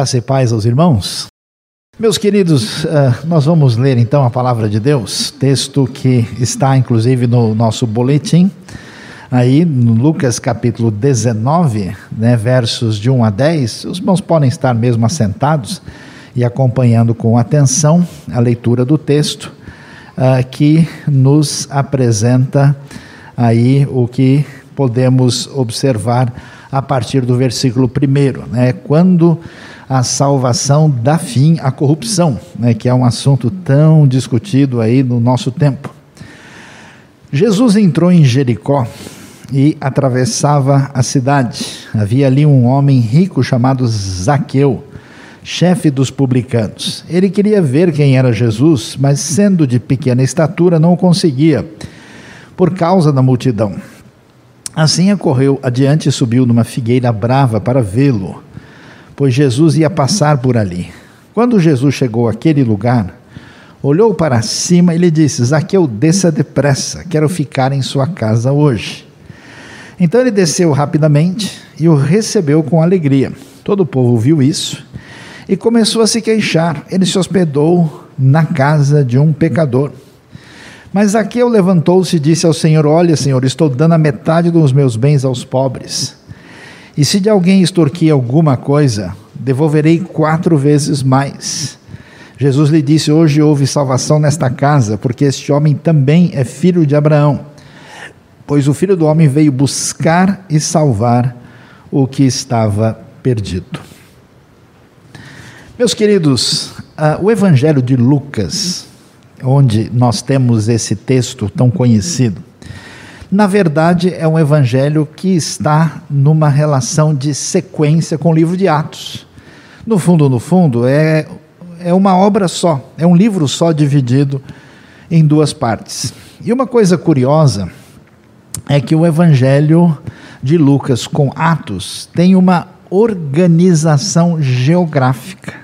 Graça e paz aos irmãos. Meus queridos, uh, nós vamos ler então a palavra de Deus, texto que está inclusive no nosso boletim, aí no Lucas capítulo 19, né, versos de 1 a 10. Os irmãos podem estar mesmo assentados e acompanhando com atenção a leitura do texto, uh, que nos apresenta aí o que podemos observar a partir do versículo 1, né? Quando a salvação dá fim à corrupção, né? que é um assunto tão discutido aí no nosso tempo. Jesus entrou em Jericó e atravessava a cidade. Havia ali um homem rico chamado Zaqueu, chefe dos publicanos. Ele queria ver quem era Jesus, mas sendo de pequena estatura não conseguia, por causa da multidão. Assim correu adiante e subiu numa figueira brava para vê-lo, pois Jesus ia passar por ali. Quando Jesus chegou àquele lugar, olhou para cima e lhe disse: Zaqueu, desça depressa, quero ficar em sua casa hoje. Então ele desceu rapidamente e o recebeu com alegria. Todo o povo viu isso e começou a se queixar. Ele se hospedou na casa de um pecador. Mas Zaqueu levantou-se e disse ao Senhor: Olha, Senhor, estou dando a metade dos meus bens aos pobres. E se de alguém extorquir alguma coisa, devolverei quatro vezes mais. Jesus lhe disse: Hoje houve salvação nesta casa, porque este homem também é filho de Abraão. Pois o filho do homem veio buscar e salvar o que estava perdido. Meus queridos, uh, o Evangelho de Lucas onde nós temos esse texto tão conhecido. Na verdade, é um evangelho que está numa relação de sequência com o livro de Atos. No fundo, no fundo, é, é uma obra só, é um livro só dividido em duas partes. E uma coisa curiosa é que o evangelho de Lucas com Atos tem uma organização geográfica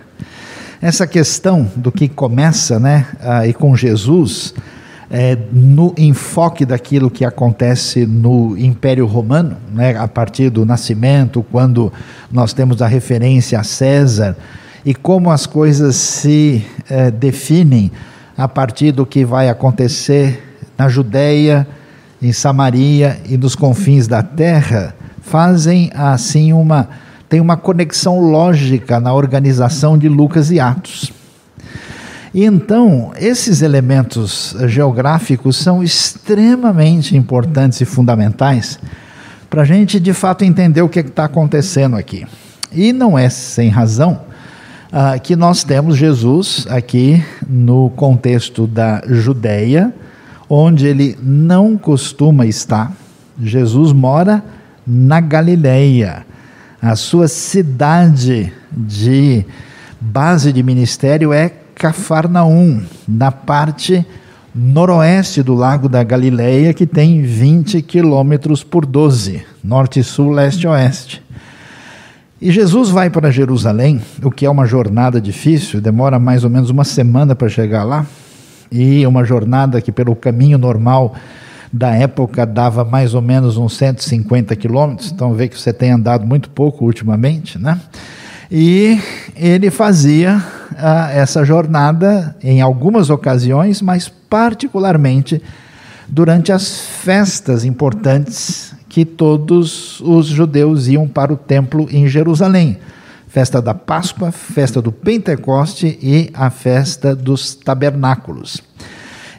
essa questão do que começa, né, aí com Jesus, é, no enfoque daquilo que acontece no Império Romano, né, a partir do nascimento, quando nós temos a referência a César, e como as coisas se é, definem a partir do que vai acontecer na Judéia, em Samaria e nos confins da terra, fazem assim uma tem uma conexão lógica na organização de Lucas e Atos. E então, esses elementos geográficos são extremamente importantes e fundamentais para a gente de fato entender o que está acontecendo aqui. E não é sem razão ah, que nós temos Jesus aqui no contexto da Judéia, onde ele não costuma estar. Jesus mora na Galileia a sua cidade de base de ministério é Cafarnaum, na parte noroeste do Lago da Galileia, que tem 20 quilômetros por 12, norte, sul, leste, oeste. E Jesus vai para Jerusalém, o que é uma jornada difícil, demora mais ou menos uma semana para chegar lá, e uma jornada que, pelo caminho normal, da época dava mais ou menos uns 150 quilômetros, então vê que você tem andado muito pouco ultimamente, né? E ele fazia essa jornada em algumas ocasiões, mas particularmente durante as festas importantes que todos os judeus iam para o templo em Jerusalém. Festa da Páscoa, festa do Pentecoste e a festa dos tabernáculos.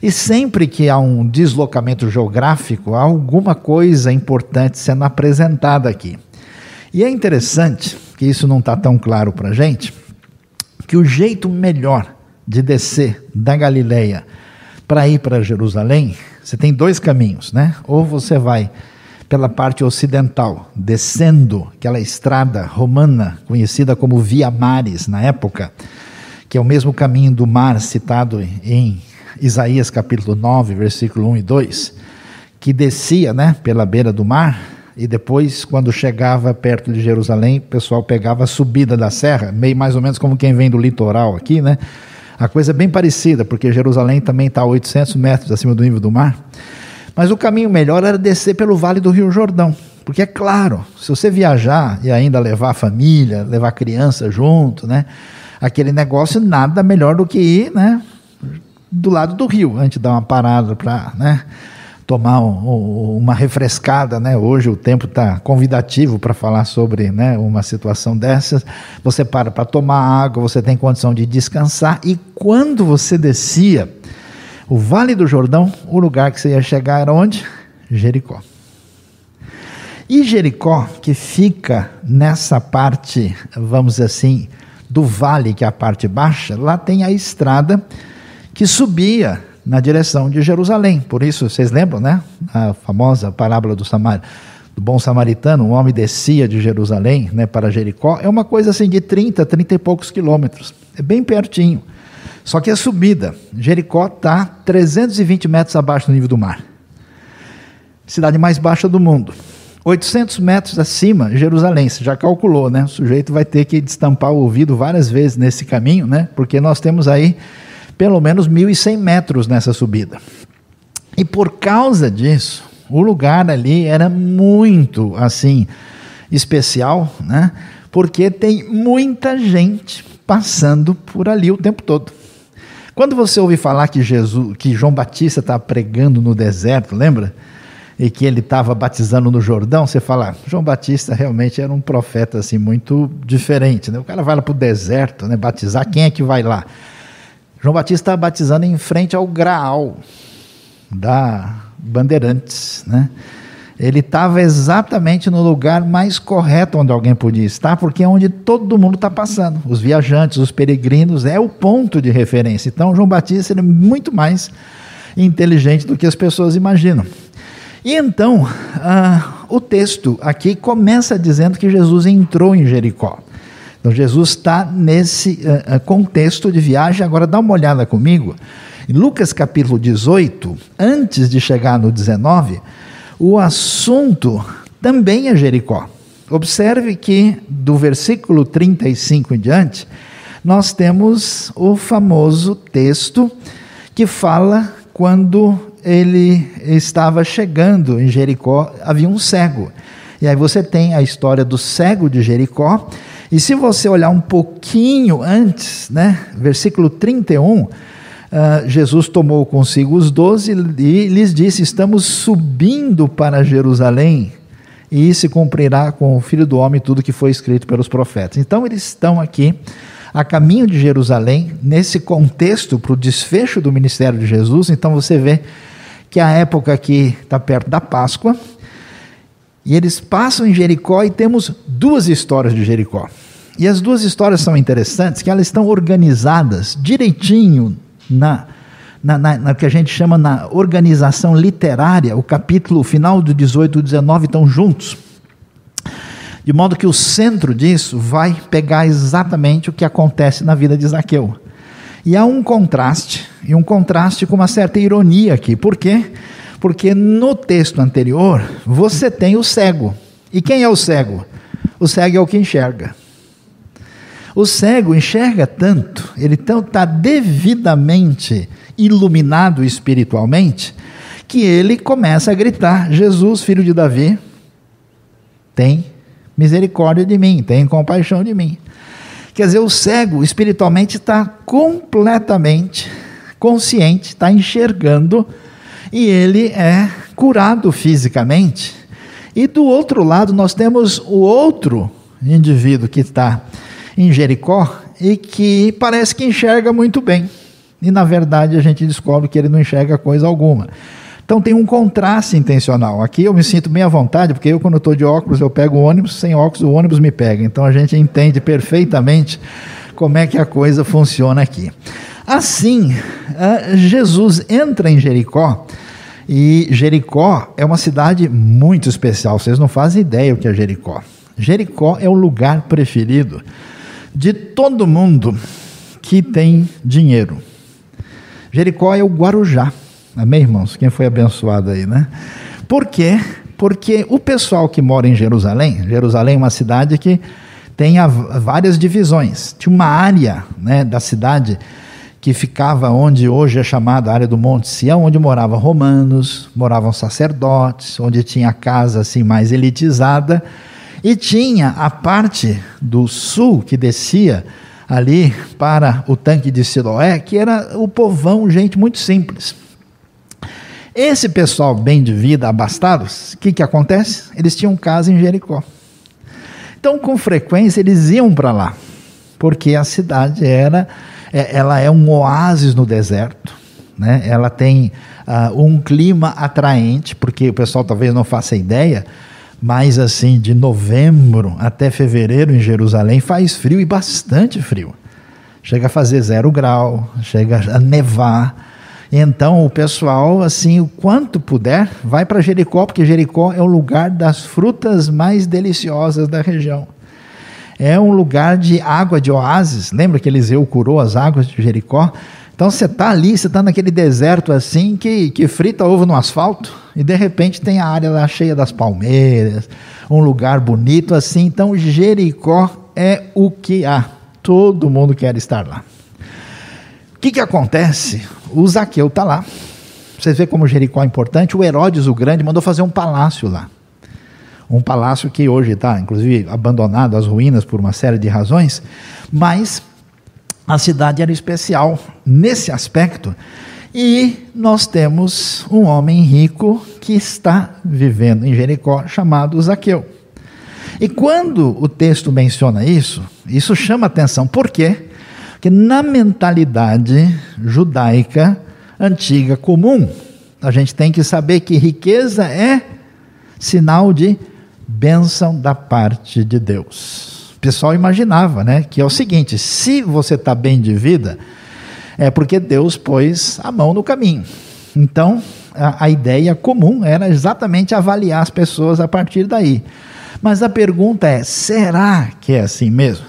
E sempre que há um deslocamento geográfico, há alguma coisa importante sendo apresentada aqui. E é interessante, que isso não está tão claro para a gente, que o jeito melhor de descer da Galileia para ir para Jerusalém, você tem dois caminhos, né? Ou você vai pela parte ocidental, descendo aquela estrada romana conhecida como Via Maris na época, que é o mesmo caminho do mar citado em Isaías capítulo 9, versículo 1 e 2, que descia né, pela beira do mar e depois, quando chegava perto de Jerusalém, o pessoal pegava a subida da serra, meio mais ou menos como quem vem do litoral aqui, né? A coisa é bem parecida, porque Jerusalém também está a 800 metros acima do nível do mar. Mas o caminho melhor era descer pelo Vale do Rio Jordão, Porque é claro, se você viajar e ainda levar a família, levar a criança junto, né? Aquele negócio nada melhor do que ir, né? Do lado do rio, antes de dar uma parada para, né? Tomar um, uma refrescada, né? Hoje o tempo está convidativo para falar sobre né, uma situação dessas. Você para para tomar água, você tem condição de descansar. E quando você descia o Vale do Jordão, o lugar que você ia chegar era onde? Jericó. E Jericó, que fica nessa parte, vamos dizer assim, do vale, que é a parte baixa, lá tem a estrada que subia na direção de Jerusalém. Por isso, vocês lembram, né? A famosa parábola do, Samar, do bom samaritano, um homem descia de Jerusalém né, para Jericó. É uma coisa assim de 30, 30 e poucos quilômetros. É bem pertinho. Só que é subida. Jericó está 320 metros abaixo do nível do mar. Cidade mais baixa do mundo. 800 metros acima, Jerusalém. Você já calculou, né? O sujeito vai ter que destampar o ouvido várias vezes nesse caminho, né? Porque nós temos aí pelo menos 1.100 metros nessa subida. E por causa disso, o lugar ali era muito assim especial, né? Porque tem muita gente passando por ali o tempo todo. Quando você ouve falar que Jesus, que João Batista está pregando no deserto, lembra? E que ele estava batizando no Jordão, você fala, João Batista realmente era um profeta assim muito diferente, né? O cara vai lá para o deserto, né? Batizar, quem é que vai lá? João Batista está batizando em frente ao Graal da Bandeirantes, né? Ele estava exatamente no lugar mais correto onde alguém podia estar, porque é onde todo mundo está passando. Os viajantes, os peregrinos, é o ponto de referência. Então, João Batista é muito mais inteligente do que as pessoas imaginam. E então, ah, o texto aqui começa dizendo que Jesus entrou em Jericó. Então Jesus está nesse uh, contexto de viagem. Agora dá uma olhada comigo. Em Lucas capítulo 18, antes de chegar no 19, o assunto também é Jericó. Observe que do versículo 35 em diante, nós temos o famoso texto que fala quando ele estava chegando em Jericó, havia um cego. E aí você tem a história do cego de Jericó, e se você olhar um pouquinho antes, né, versículo 31, uh, ah, Jesus tomou consigo os doze e lhes disse: Estamos subindo para Jerusalém, e se cumprirá com o filho do homem tudo que foi escrito pelos profetas. Então, eles estão aqui a caminho de Jerusalém, nesse contexto para o desfecho do ministério de Jesus. Então, você vê que a época aqui está perto da Páscoa e eles passam em Jericó e temos duas histórias de Jericó. E as duas histórias são interessantes, que elas estão organizadas direitinho na, na, na, na que a gente chama na organização literária. O capítulo final do 18 e 19 estão juntos. De modo que o centro disso vai pegar exatamente o que acontece na vida de Zaqueu. E há um contraste, e um contraste com uma certa ironia aqui. Por quê? Porque porque no texto anterior você tem o cego. E quem é o cego? O cego é o que enxerga. O cego enxerga tanto, ele está devidamente iluminado espiritualmente, que ele começa a gritar: Jesus, filho de Davi, tem misericórdia de mim, tem compaixão de mim. Quer dizer, o cego espiritualmente está completamente consciente, está enxergando e ele é curado fisicamente. E do outro lado, nós temos o outro indivíduo que está em Jericó e que parece que enxerga muito bem. E na verdade a gente descobre que ele não enxerga coisa alguma. Então tem um contraste intencional. Aqui eu me sinto bem à vontade, porque eu, quando estou de óculos, eu pego o ônibus, sem óculos, o ônibus me pega. Então a gente entende perfeitamente como é que a coisa funciona aqui. Assim, Jesus entra em Jericó, e Jericó é uma cidade muito especial, vocês não fazem ideia o que é Jericó. Jericó é o lugar preferido de todo mundo que tem dinheiro. Jericó é o Guarujá. Amém, irmãos? Quem foi abençoado aí, né? Por quê? Porque o pessoal que mora em Jerusalém, Jerusalém é uma cidade que tem várias divisões. Tinha uma área né, da cidade que ficava onde hoje é chamada a área do Monte Sião, onde moravam romanos, moravam sacerdotes, onde tinha a casa assim mais elitizada, e tinha a parte do sul que descia ali para o tanque de Siloé, que era o povão, gente muito simples. Esse pessoal bem de vida, abastados, o que, que acontece? Eles tinham casa em Jericó. Então, com frequência, eles iam para lá, porque a cidade era, é, ela é um oásis no deserto, né? ela tem uh, um clima atraente, porque o pessoal talvez não faça ideia, mas assim, de novembro até fevereiro em Jerusalém faz frio e bastante frio. Chega a fazer zero grau, chega a nevar. Então o pessoal, assim, o quanto puder, vai para Jericó, porque Jericó é o lugar das frutas mais deliciosas da região. É um lugar de água de oásis. Lembra que Eliseu curou as águas de Jericó? Então você está ali, você está naquele deserto assim que, que frita ovo no asfalto e de repente tem a área lá cheia das palmeiras, um lugar bonito assim. Então Jericó é o que há. Todo mundo quer estar lá. O que, que acontece? O Zaqueu está lá. Vocês vê como Jericó é importante. O Herodes o Grande mandou fazer um palácio lá. Um palácio que hoje está, inclusive, abandonado, às ruínas por uma série de razões, mas a cidade era especial nesse aspecto. E nós temos um homem rico que está vivendo em Jericó, chamado Zaqueu. E quando o texto menciona isso, isso chama atenção. Por quê? Porque na mentalidade judaica antiga comum, a gente tem que saber que riqueza é sinal de bênção da parte de Deus o pessoal imaginava, né? Que é o seguinte: se você está bem de vida, é porque Deus pôs a mão no caminho. Então, a, a ideia comum era exatamente avaliar as pessoas a partir daí. Mas a pergunta é: será que é assim mesmo?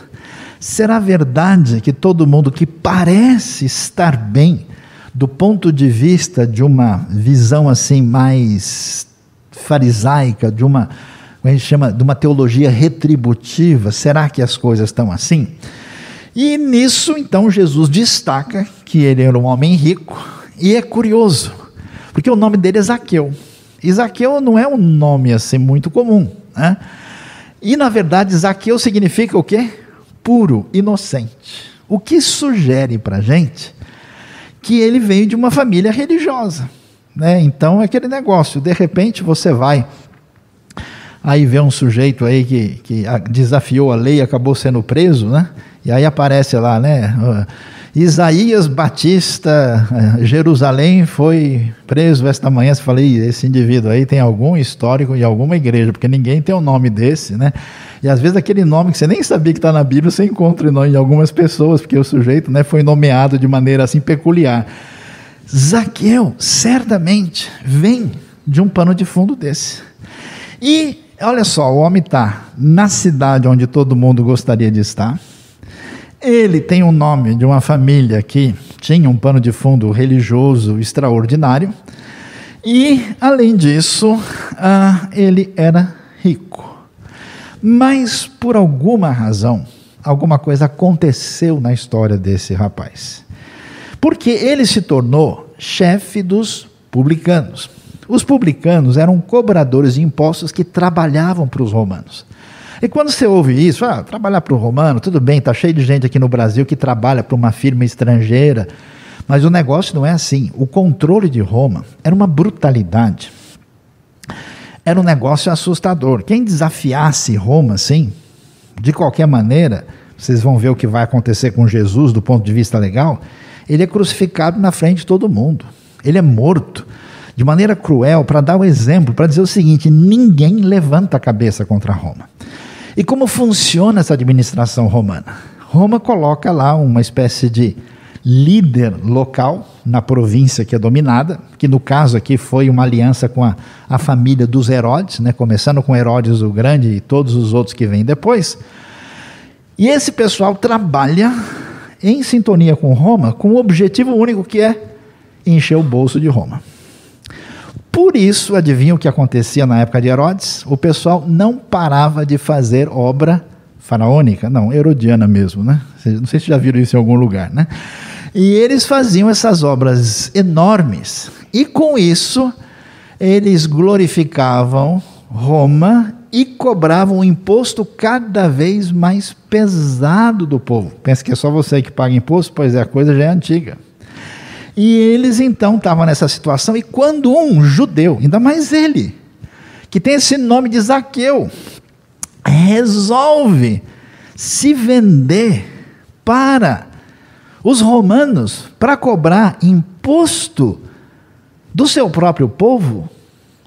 Será verdade que todo mundo que parece estar bem, do ponto de vista de uma visão assim mais farisaica, de uma a gente chama de uma teologia retributiva. Será que as coisas estão assim? E nisso, então, Jesus destaca que ele era um homem rico, e é curioso, porque o nome dele é Zaqueu. E Zaqueu não é um nome assim muito comum, né? E na verdade, Zaqueu significa o quê? Puro, inocente. O que sugere para gente que ele veio de uma família religiosa. Né? Então, é aquele negócio, de repente você vai Aí vê um sujeito aí que, que desafiou a lei e acabou sendo preso, né? E aí aparece lá, né? Isaías Batista, eh, Jerusalém, foi preso esta manhã. Você falei, esse indivíduo aí tem algum histórico de alguma igreja, porque ninguém tem um nome desse, né? E às vezes aquele nome que você nem sabia que está na Bíblia, você encontra em algumas pessoas, porque o sujeito né, foi nomeado de maneira assim peculiar. Zaqueu, certamente, vem de um pano de fundo desse. E Olha só, o homem está na cidade onde todo mundo gostaria de estar. Ele tem o um nome de uma família que tinha um pano de fundo religioso extraordinário. E, além disso, ah, ele era rico. Mas, por alguma razão, alguma coisa aconteceu na história desse rapaz. Porque ele se tornou chefe dos publicanos. Os publicanos eram cobradores de impostos que trabalhavam para os romanos. E quando você ouve isso, ah, trabalhar para o romano, tudo bem, está cheio de gente aqui no Brasil que trabalha para uma firma estrangeira, mas o negócio não é assim. O controle de Roma era uma brutalidade. Era um negócio assustador. Quem desafiasse Roma, assim, de qualquer maneira, vocês vão ver o que vai acontecer com Jesus do ponto de vista legal, ele é crucificado na frente de todo mundo. Ele é morto de maneira cruel para dar o um exemplo, para dizer o seguinte: ninguém levanta a cabeça contra Roma. E como funciona essa administração romana? Roma coloca lá uma espécie de líder local na província que é dominada, que no caso aqui foi uma aliança com a, a família dos Herodes, né, começando com Herodes o Grande e todos os outros que vêm depois. E esse pessoal trabalha em sintonia com Roma com o objetivo único que é encher o bolso de Roma. Por isso, adivinha o que acontecia na época de Herodes? O pessoal não parava de fazer obra faraônica, não, herodiana mesmo, né? Não sei se já viram isso em algum lugar, né? E eles faziam essas obras enormes. E com isso, eles glorificavam Roma e cobravam um imposto cada vez mais pesado do povo. Pensa que é só você que paga imposto? Pois é, a coisa já é antiga. E eles então estavam nessa situação, e quando um judeu, ainda mais ele, que tem esse nome de Zaqueu, resolve se vender para os romanos para cobrar imposto do seu próprio povo,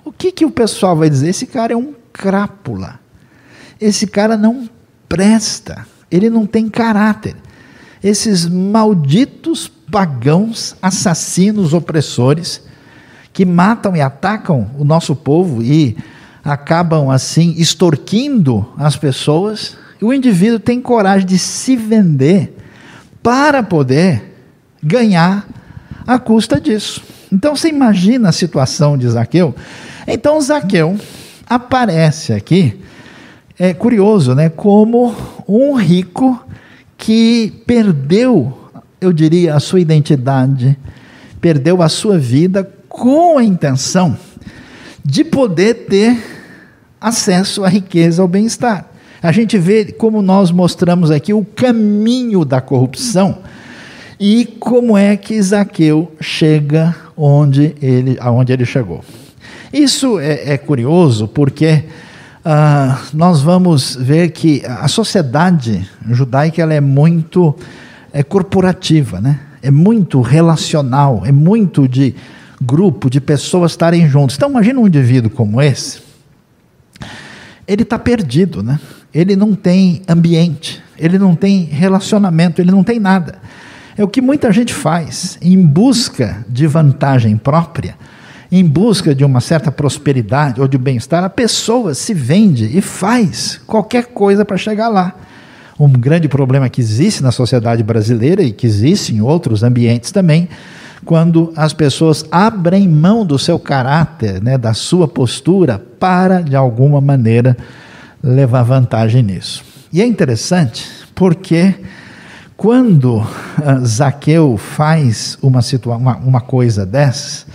o que, que o pessoal vai dizer? Esse cara é um crápula. Esse cara não presta. Ele não tem caráter. Esses malditos pagãos, assassinos, opressores, que matam e atacam o nosso povo e acabam assim extorquindo as pessoas, o indivíduo tem coragem de se vender para poder ganhar a custa disso. Então você imagina a situação de Zaqueu. Então Zaqueu aparece aqui, é curioso, né? Como um rico que perdeu, eu diria, a sua identidade, perdeu a sua vida com a intenção de poder ter acesso à riqueza, ao bem-estar. A gente vê como nós mostramos aqui o caminho da corrupção e como é que Zaqueu chega onde ele, aonde ele chegou. Isso é, é curioso porque ah, nós vamos ver que a sociedade judaica ela é muito é corporativa, né? é muito relacional, é muito de grupo, de pessoas estarem juntos. Então, imagina um indivíduo como esse, ele está perdido, né? ele não tem ambiente, ele não tem relacionamento, ele não tem nada. É o que muita gente faz em busca de vantagem própria, em busca de uma certa prosperidade ou de bem-estar. A pessoa se vende e faz qualquer coisa para chegar lá. Um grande problema que existe na sociedade brasileira e que existe em outros ambientes também, quando as pessoas abrem mão do seu caráter, né, da sua postura, para, de alguma maneira, levar vantagem nisso. E é interessante porque quando uh, Zaqueu faz uma, uma, uma coisa dessas,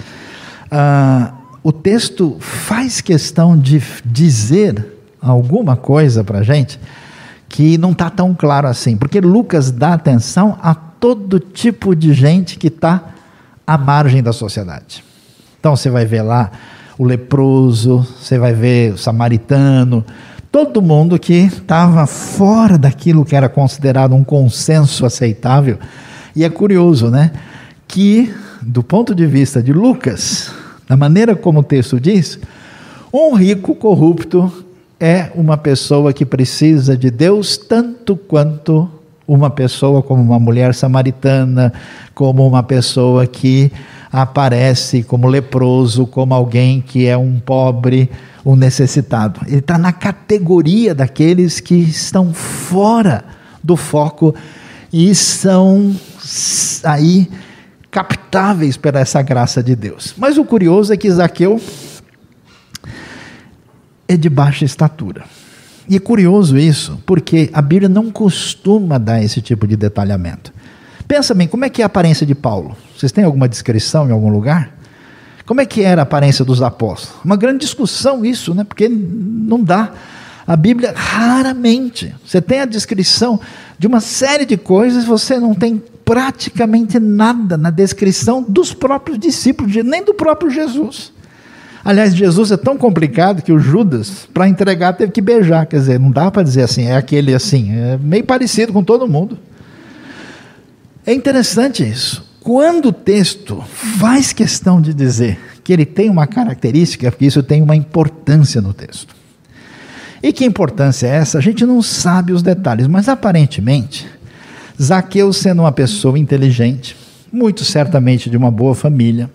uh, o texto faz questão de dizer alguma coisa para a gente que não está tão claro assim, porque Lucas dá atenção a todo tipo de gente que está à margem da sociedade. Então você vai ver lá o leproso, você vai ver o samaritano, todo mundo que estava fora daquilo que era considerado um consenso aceitável. E é curioso, né? Que, do ponto de vista de Lucas, da maneira como o texto diz, um rico corrupto é uma pessoa que precisa de Deus tanto quanto uma pessoa como uma mulher samaritana, como uma pessoa que aparece como leproso, como alguém que é um pobre, um necessitado. Ele está na categoria daqueles que estão fora do foco e são aí captáveis pela essa graça de Deus. Mas o curioso é que Zaqueu é de baixa estatura. E é curioso isso, porque a Bíblia não costuma dar esse tipo de detalhamento. Pensa bem, como é que é a aparência de Paulo? Vocês têm alguma descrição em algum lugar? Como é que era a aparência dos apóstolos? Uma grande discussão isso, né? Porque não dá. A Bíblia raramente. Você tem a descrição de uma série de coisas, você não tem praticamente nada na descrição dos próprios discípulos, nem do próprio Jesus. Aliás, Jesus é tão complicado que o Judas, para entregar, teve que beijar. Quer dizer, não dá para dizer assim, é aquele assim. É meio parecido com todo mundo. É interessante isso. Quando o texto faz questão de dizer que ele tem uma característica, porque isso tem uma importância no texto. E que importância é essa? A gente não sabe os detalhes, mas aparentemente, Zaqueu sendo uma pessoa inteligente, muito certamente de uma boa família,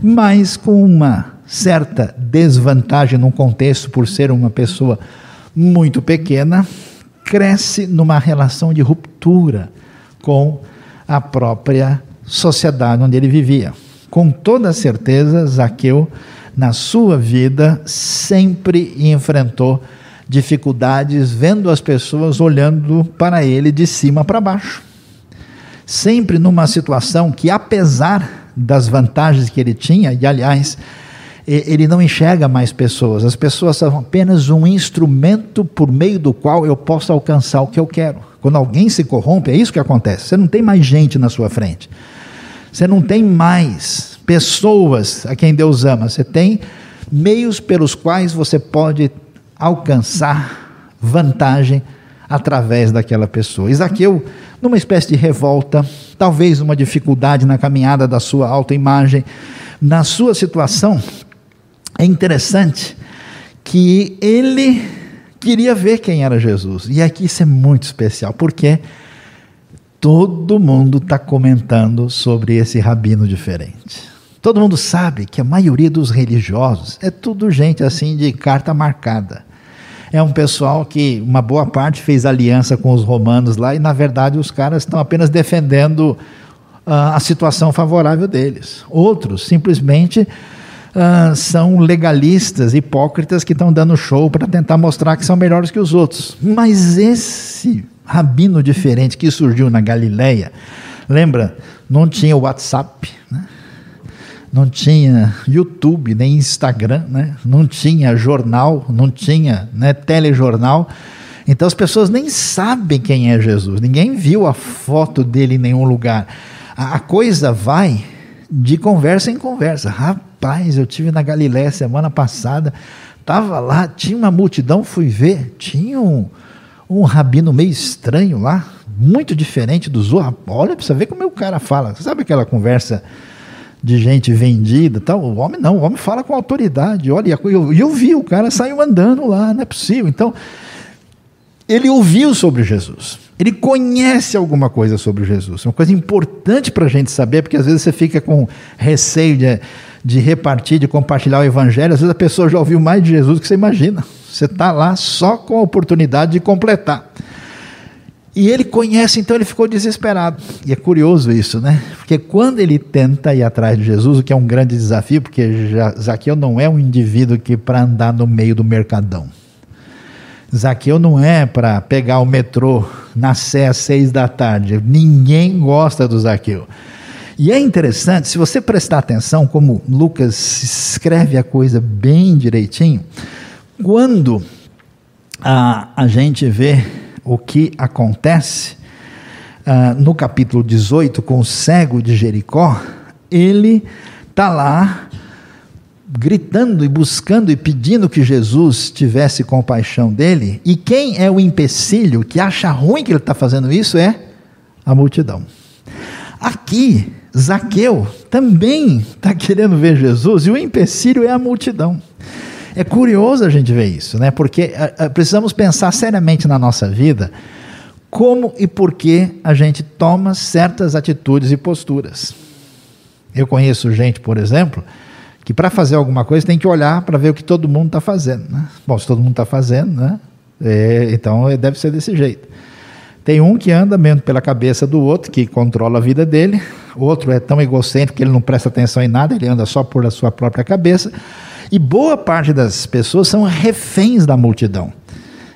mas com uma certa desvantagem no contexto por ser uma pessoa muito pequena, cresce numa relação de ruptura com a própria sociedade onde ele vivia. Com toda certeza, Zaqueu, na sua vida, sempre enfrentou dificuldades vendo as pessoas olhando para ele de cima para baixo. sempre numa situação que, apesar das vantagens que ele tinha, e aliás, ele não enxerga mais pessoas, as pessoas são apenas um instrumento por meio do qual eu posso alcançar o que eu quero. Quando alguém se corrompe, é isso que acontece. Você não tem mais gente na sua frente, você não tem mais pessoas a quem Deus ama, você tem meios pelos quais você pode alcançar vantagem através daquela pessoa. Isaqueu, numa espécie de revolta, talvez uma dificuldade na caminhada da sua autoimagem, na sua situação, é interessante que ele queria ver quem era Jesus. E aqui isso é muito especial, porque todo mundo está comentando sobre esse rabino diferente. Todo mundo sabe que a maioria dos religiosos é tudo gente assim de carta marcada. É um pessoal que, uma boa parte, fez aliança com os romanos lá e, na verdade, os caras estão apenas defendendo uh, a situação favorável deles. Outros simplesmente uh, são legalistas, hipócritas que estão dando show para tentar mostrar que são melhores que os outros. Mas esse rabino diferente que surgiu na Galileia, lembra? Não tinha WhatsApp, né? não tinha YouTube, nem Instagram, né? não tinha jornal, não tinha né, telejornal. Então as pessoas nem sabem quem é Jesus, ninguém viu a foto dele em nenhum lugar. A coisa vai de conversa em conversa. Rapaz, eu tive na Galiléia semana passada, estava lá, tinha uma multidão, fui ver, tinha um, um rabino meio estranho lá, muito diferente dos outros. Olha, precisa ver como o cara fala. Sabe aquela conversa de gente vendida tal? O homem não, o homem fala com autoridade. Olha, e eu, eu vi, o cara saiu andando lá, não é possível. Então, ele ouviu sobre Jesus. Ele conhece alguma coisa sobre Jesus. Uma coisa importante para a gente saber, porque às vezes você fica com receio de, de repartir, de compartilhar o evangelho. Às vezes a pessoa já ouviu mais de Jesus do que você imagina. Você está lá só com a oportunidade de completar. E ele conhece, então ele ficou desesperado. E é curioso isso, né? Porque quando ele tenta ir atrás de Jesus, o que é um grande desafio, porque Zaqueu não é um indivíduo que para andar no meio do mercadão. Zaqueu não é para pegar o metrô na Sé às seis da tarde. Ninguém gosta do Zaqueu. E é interessante, se você prestar atenção, como Lucas escreve a coisa bem direitinho, quando a, a gente vê o que acontece uh, no capítulo 18 com o cego de Jericó, ele está lá gritando e buscando e pedindo que Jesus tivesse compaixão dele, e quem é o empecilho que acha ruim que ele está fazendo isso é a multidão. Aqui, Zaqueu também está querendo ver Jesus, e o empecilho é a multidão. É curioso a gente ver isso, né? porque a, a, precisamos pensar seriamente na nossa vida como e por que a gente toma certas atitudes e posturas. Eu conheço gente, por exemplo, que para fazer alguma coisa tem que olhar para ver o que todo mundo está fazendo. Né? Bom, se todo mundo está fazendo, né? É, então deve ser desse jeito. Tem um que anda mesmo pela cabeça do outro, que controla a vida dele. Outro é tão egocêntrico que ele não presta atenção em nada, ele anda só por a sua própria cabeça. E boa parte das pessoas são reféns da multidão.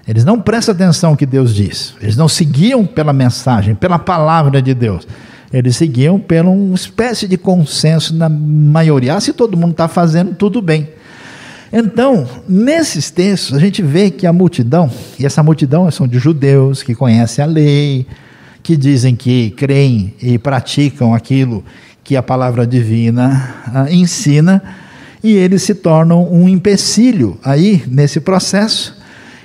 Eles não prestam atenção no que Deus diz. Eles não seguiam pela mensagem, pela palavra de Deus. Eles seguiam por uma espécie de consenso na maioria. Ah, se todo mundo está fazendo, tudo bem. Então, nesses textos, a gente vê que a multidão, e essa multidão são de judeus que conhecem a lei, que dizem que creem e praticam aquilo que a palavra divina ah, ensina, e eles se tornam um empecilho aí nesse processo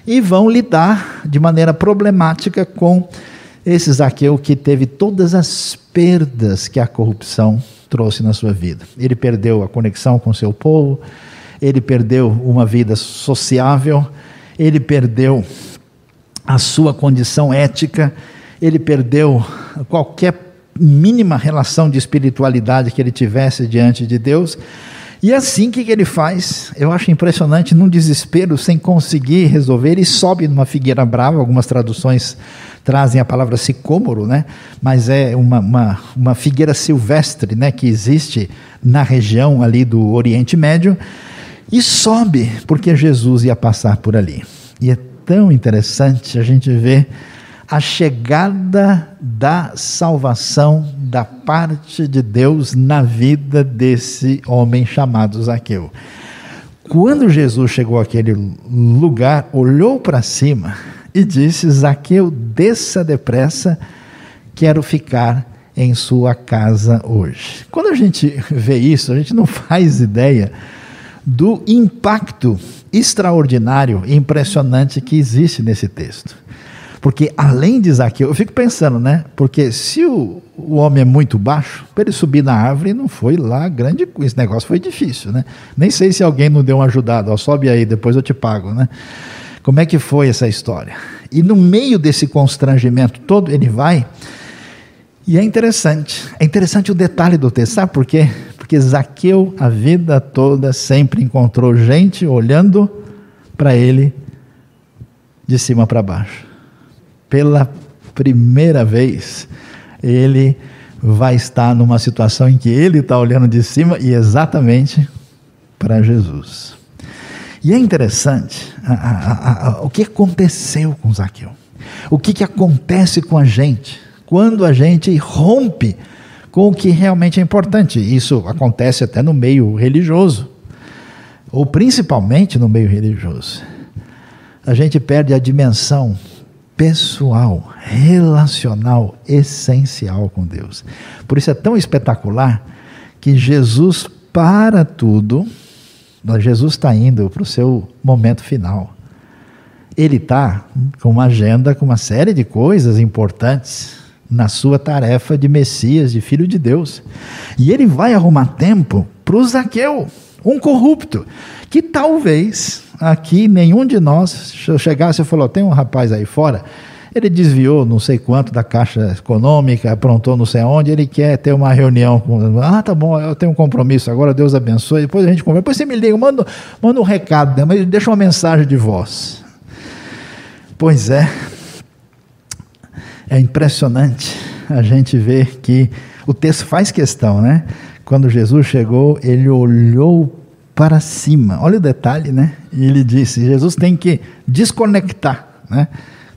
e vão lidar de maneira problemática com esse Zaqueu que teve todas as perdas que a corrupção trouxe na sua vida. Ele perdeu a conexão com seu povo, ele perdeu uma vida sociável, ele perdeu a sua condição ética, ele perdeu qualquer mínima relação de espiritualidade que ele tivesse diante de Deus. E assim, o que, que ele faz? Eu acho impressionante, num desespero, sem conseguir resolver, ele sobe numa figueira brava, algumas traduções trazem a palavra sicômoro, né? mas é uma, uma, uma figueira silvestre né? que existe na região ali do Oriente Médio, e sobe, porque Jesus ia passar por ali. E é tão interessante a gente ver a chegada da salvação da parte de Deus na vida desse homem chamado Zaqueu. Quando Jesus chegou àquele lugar, olhou para cima e disse: Zaqueu, desça depressa, quero ficar em sua casa hoje. Quando a gente vê isso, a gente não faz ideia do impacto extraordinário e impressionante que existe nesse texto. Porque além de Zaqueu, eu fico pensando, né? Porque se o, o homem é muito baixo, para ele subir na árvore não foi lá grande coisa. Esse negócio foi difícil, né? Nem sei se alguém não deu uma ajudada. Ó, sobe aí, depois eu te pago, né? Como é que foi essa história? E no meio desse constrangimento todo, ele vai. E é interessante. É interessante o detalhe do texto. Sabe por quê? Porque Zaqueu, a vida toda, sempre encontrou gente olhando para ele de cima para baixo pela primeira vez, ele vai estar numa situação em que ele está olhando de cima e exatamente para Jesus. E é interessante a, a, a, o que aconteceu com Zaqueu. O que, que acontece com a gente quando a gente rompe com o que realmente é importante. Isso acontece até no meio religioso, ou principalmente no meio religioso. A gente perde a dimensão pessoal, relacional, essencial com Deus. Por isso é tão espetacular que Jesus para tudo, Jesus está indo para o seu momento final. Ele está com uma agenda, com uma série de coisas importantes na sua tarefa de Messias, de Filho de Deus. E ele vai arrumar tempo para o Zaqueu, um corrupto, que talvez aqui nenhum de nós, chegasse e falou, tem um rapaz aí fora, ele desviou não sei quanto da caixa econômica, aprontou não sei onde, ele quer ter uma reunião com. Ah, tá bom, eu tenho um compromisso agora, Deus abençoe. Depois a gente conversa. Depois você me liga, manda, manda um recado, mas deixa uma mensagem de voz. Pois é, é impressionante a gente ver que o texto faz questão, né? Quando Jesus chegou, ele olhou para cima. Olha o detalhe, né? E ele disse: Jesus tem que desconectar, né?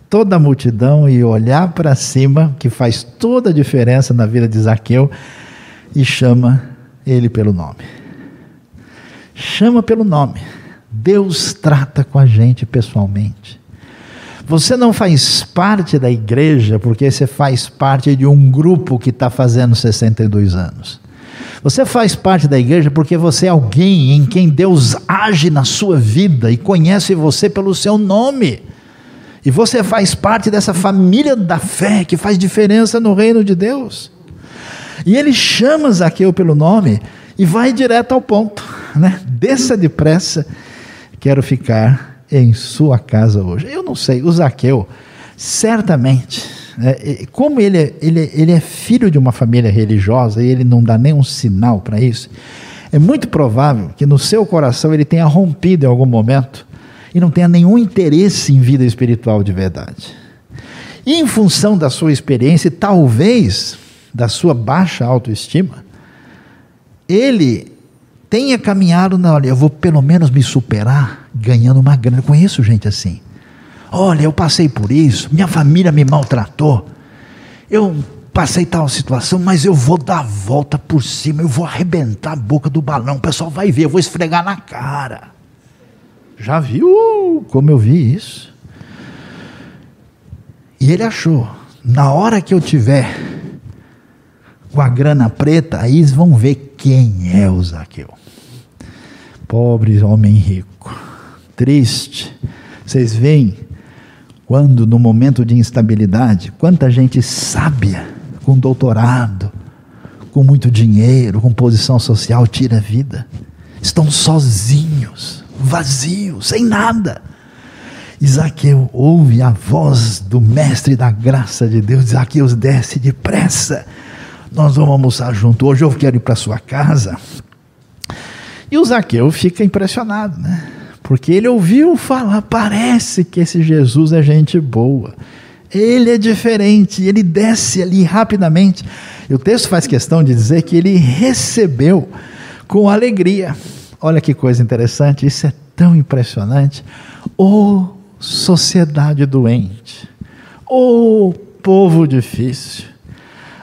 Toda a multidão e olhar para cima, que faz toda a diferença na vida de Zaqueu, e chama ele pelo nome. Chama pelo nome. Deus trata com a gente pessoalmente. Você não faz parte da igreja porque você faz parte de um grupo que está fazendo 62 anos. Você faz parte da igreja porque você é alguém em quem Deus age na sua vida e conhece você pelo seu nome. E você faz parte dessa família da fé que faz diferença no reino de Deus. E ele chama Zaqueu pelo nome e vai direto ao ponto, né? Desça depressa, quero ficar em sua casa hoje. Eu não sei, o Zaqueu, certamente, é, como ele é, ele, ele é filho de uma família religiosa e ele não dá nenhum sinal para isso, é muito provável que no seu coração ele tenha rompido em algum momento e não tenha nenhum interesse em vida espiritual de verdade. E em função da sua experiência e talvez da sua baixa autoestima, ele tenha caminhado na olha, eu vou pelo menos me superar ganhando uma grana. Eu conheço gente assim. Olha, eu passei por isso, minha família me maltratou, eu passei tal situação, mas eu vou dar a volta por cima, eu vou arrebentar a boca do balão, o pessoal vai ver, eu vou esfregar na cara. Já viu como eu vi isso? E ele achou, na hora que eu tiver com a grana preta, aí eles vão ver quem é o Zaqueu. Pobre homem rico, triste. Vocês veem quando, no momento de instabilidade, quanta gente sábia, com doutorado, com muito dinheiro, com posição social, tira a vida. Estão sozinhos, vazios, sem nada. Isaqueu ouve a voz do mestre da graça de Deus. Isaqueu desce depressa. Nós vamos almoçar junto. Hoje eu quero ir para sua casa. E o Zaqueu fica impressionado, né? Porque ele ouviu falar, parece que esse Jesus é gente boa. Ele é diferente, ele desce ali rapidamente. E o texto faz questão de dizer que ele recebeu com alegria. Olha que coisa interessante, isso é tão impressionante. Ô oh, sociedade doente, Ô oh, povo difícil.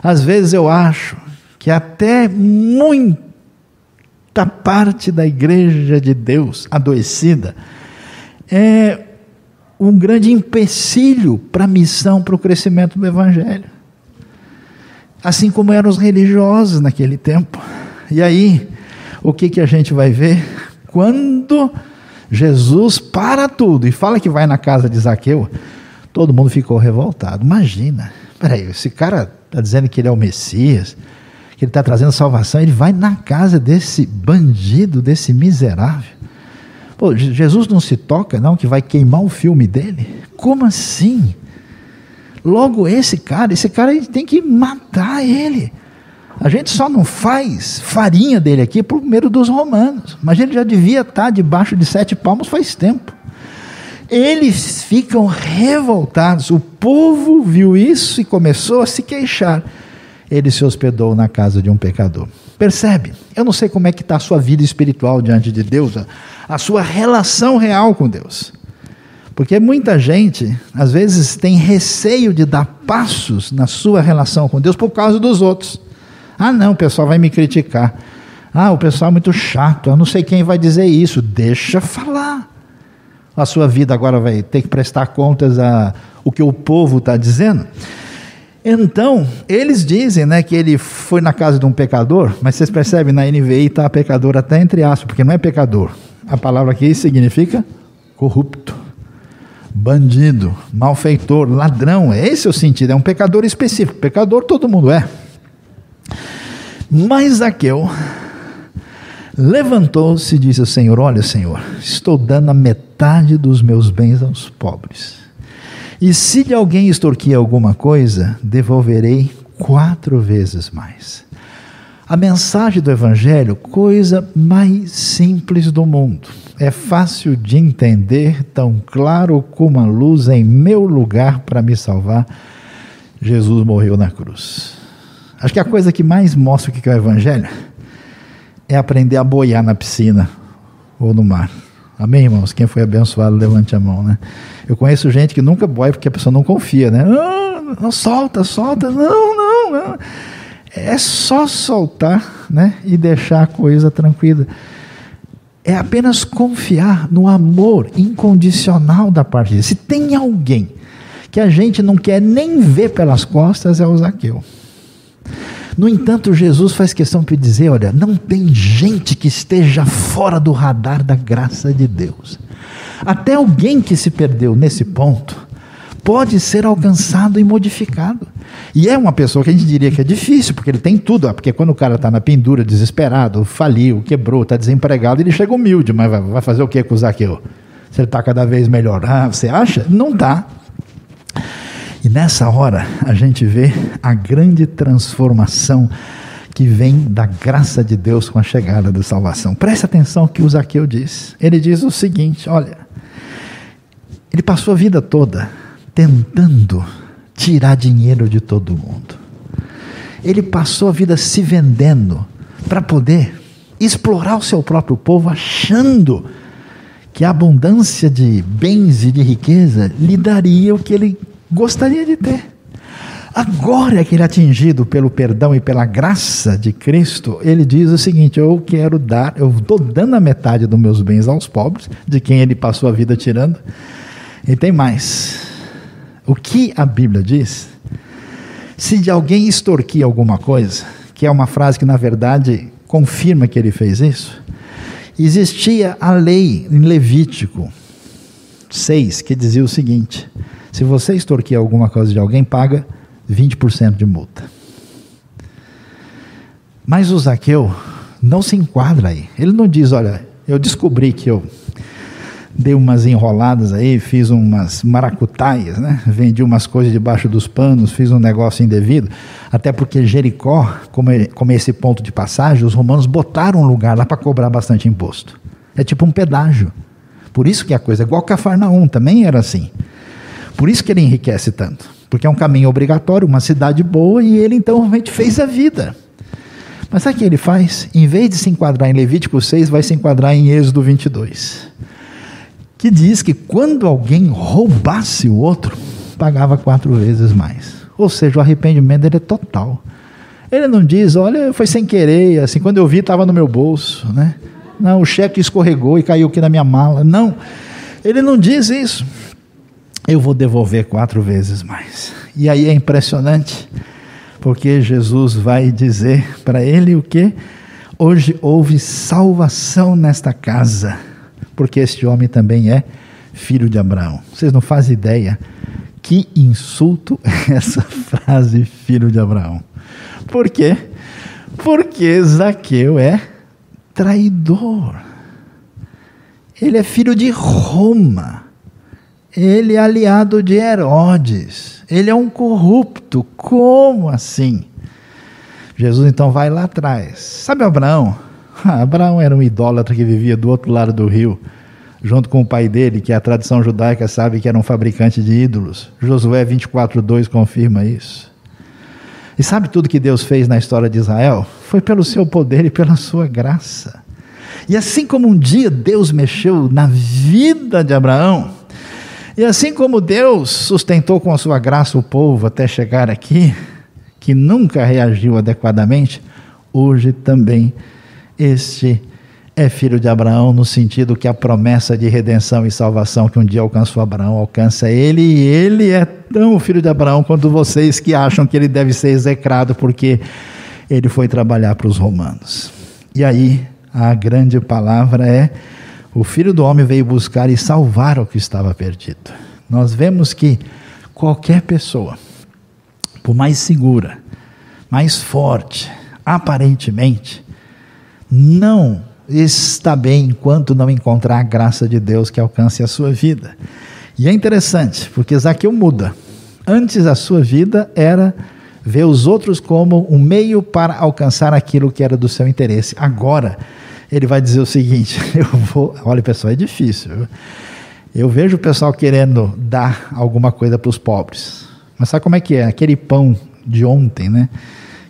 Às vezes eu acho que até muita parte da igreja de Deus adoecida é um grande empecilho para a missão, para o crescimento do Evangelho. Assim como eram os religiosos naquele tempo. E aí, o que, que a gente vai ver? Quando Jesus para tudo e fala que vai na casa de Zaqueu, todo mundo ficou revoltado. Imagina, peraí, esse cara está dizendo que ele é o Messias, que ele está trazendo salvação, ele vai na casa desse bandido, desse miserável. Pô, Jesus não se toca, não, que vai queimar o filme dele? Como assim? Logo, esse cara, esse cara tem que matar ele. A gente só não faz farinha dele aqui por medo dos romanos. Mas ele já devia estar debaixo de sete palmos faz tempo. Eles ficam revoltados. O povo viu isso e começou a se queixar. Ele se hospedou na casa de um pecador. Percebe? Eu não sei como é que está a sua vida espiritual diante de Deus, a sua relação real com Deus. Porque muita gente, às vezes, tem receio de dar passos na sua relação com Deus por causa dos outros. Ah, não, o pessoal vai me criticar. Ah, o pessoal é muito chato, eu não sei quem vai dizer isso. Deixa falar. A sua vida agora vai ter que prestar contas a o que o povo está dizendo. Então, eles dizem né, que ele foi na casa de um pecador, mas vocês percebem, na NVI está pecador até entre aspas, porque não é pecador. A palavra aqui significa corrupto, bandido, malfeitor, ladrão. É esse o sentido, é um pecador específico. Pecador todo mundo é. Mas Zaqueu levantou-se e disse ao Senhor: Olha, Senhor, estou dando a metade dos meus bens aos pobres. E se de alguém extorquir alguma coisa, devolverei quatro vezes mais. A mensagem do Evangelho, coisa mais simples do mundo. É fácil de entender, tão claro como a luz em meu lugar para me salvar. Jesus morreu na cruz. Acho que a coisa que mais mostra o que é o Evangelho é aprender a boiar na piscina ou no mar. Amém, irmãos? Quem foi abençoado, levante a mão, né? Eu conheço gente que nunca boia porque a pessoa não confia, né? Não, não solta, solta, não, não, não. É só soltar, né? E deixar a coisa tranquila. É apenas confiar no amor incondicional da parte dele. Se tem alguém que a gente não quer nem ver pelas costas, é o Zaqueu. No entanto, Jesus faz questão de dizer: olha, não tem gente que esteja fora do radar da graça de Deus. Até alguém que se perdeu nesse ponto pode ser alcançado e modificado. E é uma pessoa que a gente diria que é difícil, porque ele tem tudo. Porque quando o cara está na pendura, desesperado, faliu, quebrou, está desempregado, ele chega humilde, mas vai fazer o que com o Zaqueu? Se ele está cada vez melhor. Ah, você acha? Não está. E nessa hora a gente vê a grande transformação que vem da graça de Deus com a chegada da salvação. Preste atenção que o Zaqueu diz. Ele diz o seguinte: olha, ele passou a vida toda tentando tirar dinheiro de todo mundo. Ele passou a vida se vendendo para poder explorar o seu próprio povo, achando que a abundância de bens e de riqueza lhe daria o que ele gostaria de ter. Agora que ele é atingido pelo perdão e pela graça de Cristo, ele diz o seguinte: Eu quero dar, eu estou dando a metade dos meus bens aos pobres, de quem ele passou a vida tirando. E tem mais. O que a Bíblia diz? Se de alguém extorquir alguma coisa, que é uma frase que na verdade confirma que ele fez isso, existia a lei em Levítico 6 que dizia o seguinte: se você extorquir alguma coisa de alguém, paga 20% de multa. Mas o Zaqueu não se enquadra aí. Ele não diz, olha, eu descobri que eu dei umas enroladas aí, fiz umas maracutaias, né? Vendi umas coisas debaixo dos panos, fiz um negócio indevido. Até porque Jericó, como, é, como é esse ponto de passagem, os romanos botaram um lugar lá para cobrar bastante imposto. É tipo um pedágio. Por isso que a coisa, igual Cafarnaum, também era assim. Por isso que ele enriquece tanto. Porque é um caminho obrigatório, uma cidade boa, e ele então realmente fez a vida. Mas sabe o que ele faz? Em vez de se enquadrar em Levítico 6, vai se enquadrar em Êxodo 22. Que diz que quando alguém roubasse o outro, pagava quatro vezes mais. Ou seja, o arrependimento dele é total. Ele não diz, olha, foi sem querer, assim, quando eu vi estava no meu bolso, né? Não, o cheque escorregou e caiu aqui na minha mala. Não, ele não diz isso. Eu vou devolver quatro vezes mais. E aí é impressionante, porque Jesus vai dizer para ele o que? Hoje houve salvação nesta casa, porque este homem também é filho de Abraão. Vocês não fazem ideia que insulto é essa frase, filho de Abraão. Por quê? Porque Zaqueu é traidor. Ele é filho de Roma. Ele é aliado de Herodes. Ele é um corrupto. Como assim? Jesus então vai lá atrás. Sabe Abraão? Ah, Abraão era um idólatra que vivia do outro lado do rio, junto com o pai dele, que a tradição judaica sabe que era um fabricante de ídolos. Josué 24:2 confirma isso. E sabe tudo que Deus fez na história de Israel? Foi pelo seu poder e pela sua graça. E assim como um dia Deus mexeu na vida de Abraão, e assim como Deus sustentou com a sua graça o povo até chegar aqui, que nunca reagiu adequadamente, hoje também este é filho de Abraão, no sentido que a promessa de redenção e salvação que um dia alcançou Abraão alcança ele, e ele é tão filho de Abraão quanto vocês que acham que ele deve ser execrado porque ele foi trabalhar para os romanos. E aí, a grande palavra é: o filho do homem veio buscar e salvar o que estava perdido. Nós vemos que qualquer pessoa por mais segura, mais forte, aparentemente, não está bem enquanto não encontrar a graça de Deus que alcance a sua vida. E é interessante, porque Zaqueu muda. Antes a sua vida era ver os outros como um meio para alcançar aquilo que era do seu interesse. Agora, ele vai dizer o seguinte: eu vou. Olha, pessoal, é difícil. Eu vejo o pessoal querendo dar alguma coisa para os pobres. Mas sabe como é que é? Aquele pão de ontem, né?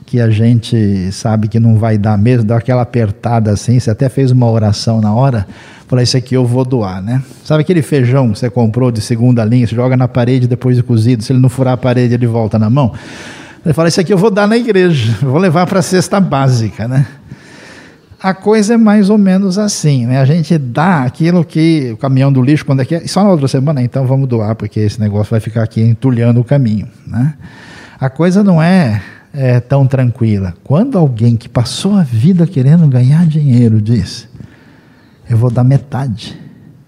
Que a gente sabe que não vai dar mesmo, dá aquela apertada assim, você até fez uma oração na hora, falou, isso aqui eu vou doar, né? Sabe aquele feijão que você comprou de segunda linha, você joga na parede depois de cozido, se ele não furar a parede, ele volta na mão? Ele fala, isso aqui eu vou dar na igreja, vou levar para a cesta básica, né? A coisa é mais ou menos assim, né? A gente dá aquilo que o caminhão do lixo, quando é que é? Só na outra semana, então vamos doar, porque esse negócio vai ficar aqui entulhando o caminho, né? A coisa não é, é tão tranquila. Quando alguém que passou a vida querendo ganhar dinheiro diz: Eu vou dar metade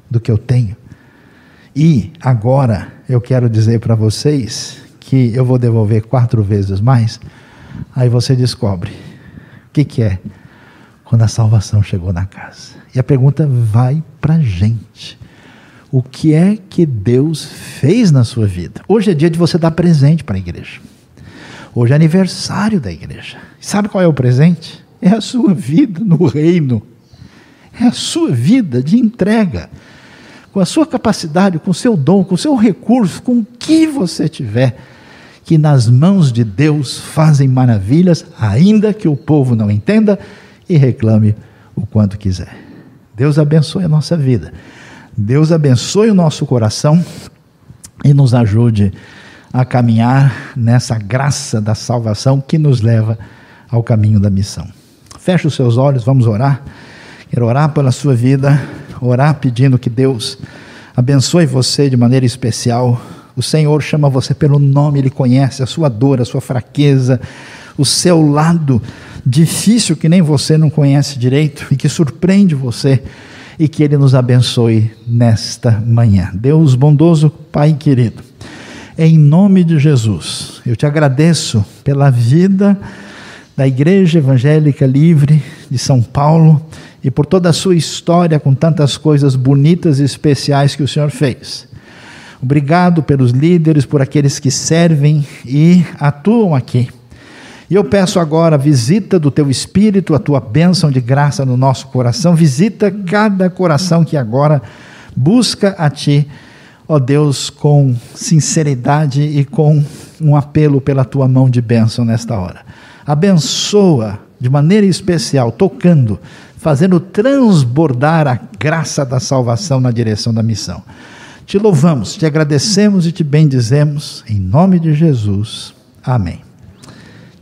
do que eu tenho, e agora eu quero dizer para vocês que eu vou devolver quatro vezes mais, aí você descobre o que, que é quando a salvação chegou na casa. E a pergunta vai para a gente. O que é que Deus fez na sua vida? Hoje é dia de você dar presente para a igreja. Hoje é aniversário da igreja. Sabe qual é o presente? É a sua vida no reino. É a sua vida de entrega. Com a sua capacidade, com o seu dom, com o seu recurso, com o que você tiver, que nas mãos de Deus fazem maravilhas, ainda que o povo não entenda e reclame o quanto quiser. Deus abençoe a nossa vida. Deus abençoe o nosso coração e nos ajude a caminhar nessa graça da salvação que nos leva ao caminho da missão. Feche os seus olhos, vamos orar. Quero orar pela sua vida, orar pedindo que Deus abençoe você de maneira especial. O Senhor chama você pelo nome, Ele conhece a sua dor, a sua fraqueza, o seu lado difícil que nem você não conhece direito e que surpreende você e que Ele nos abençoe nesta manhã. Deus bondoso, Pai querido, em nome de Jesus, eu te agradeço pela vida da Igreja Evangélica Livre de São Paulo e por toda a sua história com tantas coisas bonitas e especiais que o Senhor fez. Obrigado pelos líderes, por aqueles que servem e atuam aqui. E eu peço agora, visita do teu Espírito, a tua bênção de graça no nosso coração, visita cada coração que agora busca a ti, ó Deus, com sinceridade e com um apelo pela tua mão de bênção nesta hora. Abençoa de maneira especial, tocando, fazendo transbordar a graça da salvação na direção da missão. Te louvamos, te agradecemos e te bendizemos, em nome de Jesus. Amém.